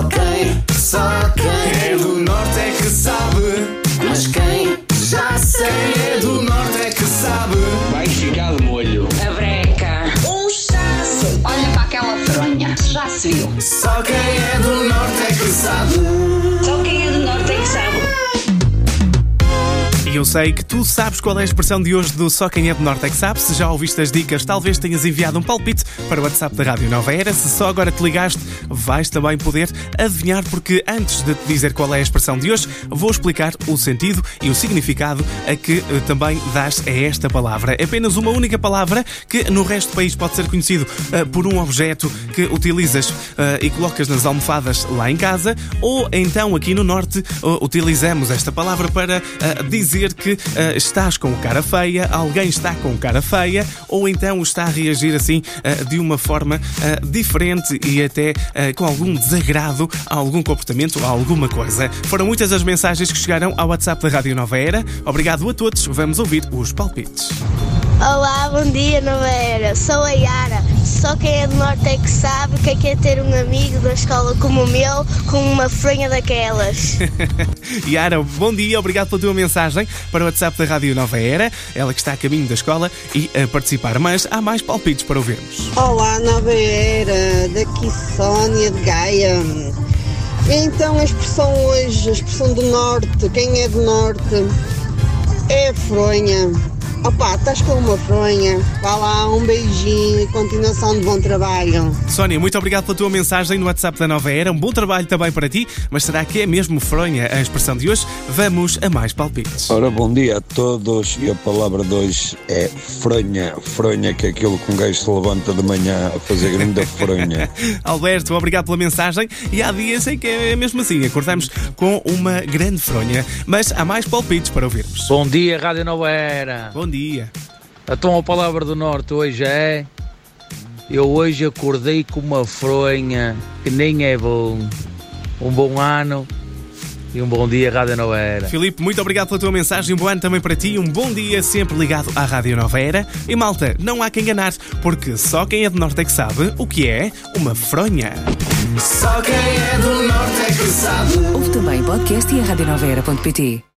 Só quem, só quem é do norte é que sabe. Mas quem já sei é do norte é que sabe. Vai ficar de molho. A breca. Um chasso. Olha para aquela fronha. Já se viu. Só quem é eu sei que tu sabes qual é a expressão de hoje do Só Quem é do Norte é que sabe. Se já ouviste as dicas, talvez tenhas enviado um palpite para o WhatsApp da Rádio Nova Era. Se só agora te ligaste, vais também poder adivinhar, porque antes de te dizer qual é a expressão de hoje, vou explicar o sentido e o significado a que eh, também dás a esta palavra. É apenas uma única palavra que no resto do país pode ser conhecido eh, por um objeto que utilizas eh, e colocas nas almofadas lá em casa, ou então aqui no Norte eh, utilizamos esta palavra para eh, dizer que eh, estás com cara feia, alguém está com cara feia, ou então está a reagir assim eh, de uma forma eh, diferente e até com algum desagrado a algum comportamento, a alguma coisa. Foram muitas as mensagens que chegaram ao WhatsApp da Rádio Nova Era. Obrigado a todos. Vamos ouvir os palpites. Olá, bom dia, Nova Era. Sou a Yara. Só quem é do Norte é que sabe o que é, que é ter um amigo da escola como o meu com uma fronha daquelas. Yara, bom dia, obrigado pela tua mensagem para o WhatsApp da Rádio Nova Era, ela que está a caminho da escola e a participar. Mas há mais palpites para ouvirmos. Olá, Nova Era, daqui Sónia de Gaia. Então, a expressão hoje, a expressão do Norte, quem é do Norte é a fronha. Opa, estás com uma fronha. Vá lá, um beijinho e continuação de bom trabalho. Sónia, muito obrigado pela tua mensagem no WhatsApp da Nova Era. Um bom trabalho também para ti, mas será que é mesmo fronha a expressão de hoje? Vamos a mais palpites. Ora, bom dia a todos e a palavra de hoje é fronha. Fronha que é aquilo que um gajo se levanta de manhã a fazer grande fronha. Alberto, obrigado pela mensagem. E há dias em que é mesmo assim, acordamos com uma grande fronha. Mas há mais palpites para ouvirmos. Bom dia, Rádio Nova Era. Bom dia. Então a palavra do Norte hoje é. Eu hoje acordei com uma fronha que nem é bom. Um bom ano e um bom dia, Rádio Nova Era. Filipe, muito obrigado pela tua mensagem. Um bom ano também para ti. Um bom dia sempre ligado à Rádio Nova Era. E malta, não há quem enganar, porque só quem é do Norte é que sabe o que é uma fronha. Só quem é do norte é que sabe. Ouve também podcast e a radionovera.pt.